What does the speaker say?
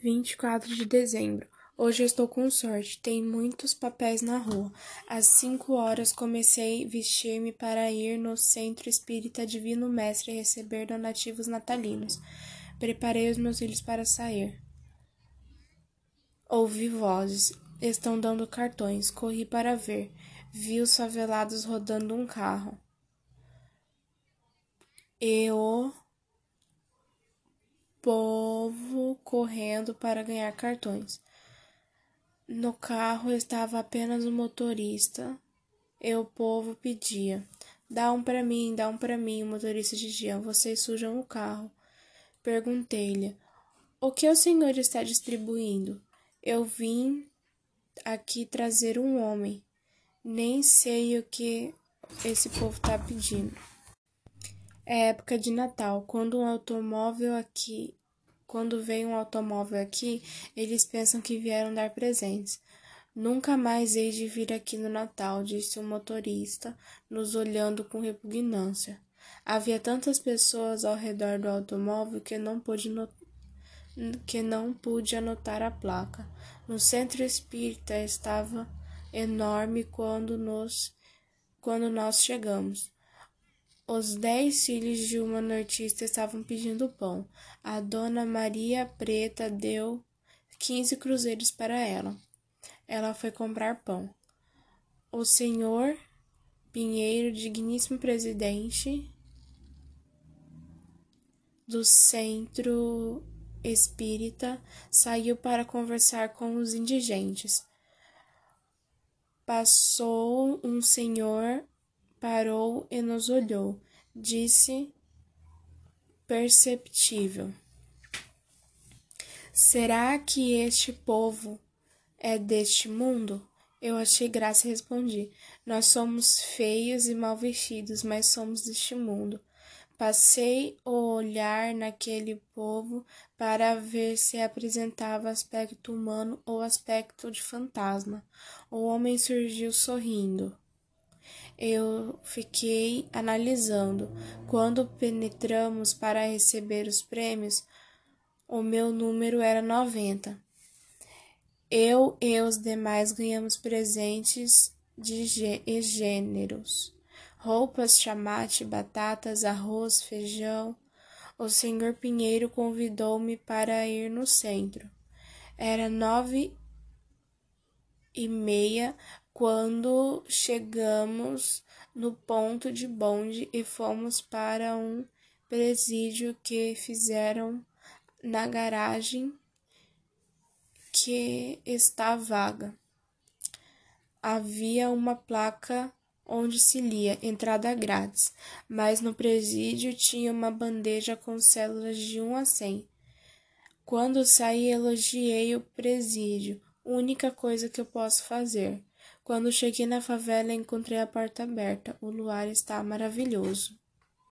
24 de dezembro. Hoje estou com sorte, tem muitos papéis na rua. Às cinco horas comecei a vestir-me para ir no Centro Espírita Divino Mestre receber donativos natalinos. Preparei os meus filhos para sair. Ouvi vozes. Estão dando cartões. Corri para ver. Vi os favelados rodando um carro. Eu povo correndo para ganhar cartões. No carro estava apenas o motorista e o povo pedia: Dá um para mim, dá um para mim. O motorista dizia: Vocês sujam o carro. Perguntei-lhe: O que o senhor está distribuindo? Eu vim aqui trazer um homem. Nem sei o que esse povo está pedindo. É época de Natal. Quando um automóvel aqui quando vem um automóvel aqui, eles pensam que vieram dar presentes. Nunca mais hei de vir aqui no Natal, disse o motorista, nos olhando com repugnância. Havia tantas pessoas ao redor do automóvel que não pude, que não pude anotar a placa. No centro espírita estava enorme quando, nos... quando nós chegamos. Os dez filhos de uma nortista estavam pedindo pão. A dona Maria Preta deu quinze cruzeiros para ela. Ela foi comprar pão. O senhor Pinheiro, digníssimo presidente do centro espírita, saiu para conversar com os indigentes. Passou um senhor parou e nos olhou. Disse perceptível: Será que este povo é deste mundo? Eu achei graça e respondi: Nós somos feios e mal vestidos, mas somos deste mundo. Passei o olhar naquele povo para ver se apresentava aspecto humano ou aspecto de fantasma. O homem surgiu sorrindo eu fiquei analisando. Quando penetramos para receber os prêmios, o meu número era 90. Eu e os demais ganhamos presentes de gêneros: roupas, chamate, batatas, arroz, feijão. O senhor Pinheiro convidou-me para ir no centro. Era nove e meia quando chegamos no ponto de bonde e fomos para um presídio que fizeram na garagem que está vaga. Havia uma placa onde se lia entrada grátis, mas no presídio tinha uma bandeja com células de 1 a 100. Quando saí, elogiei o presídio, única coisa que eu posso fazer. Quando cheguei na favela, encontrei a porta aberta. O luar está maravilhoso.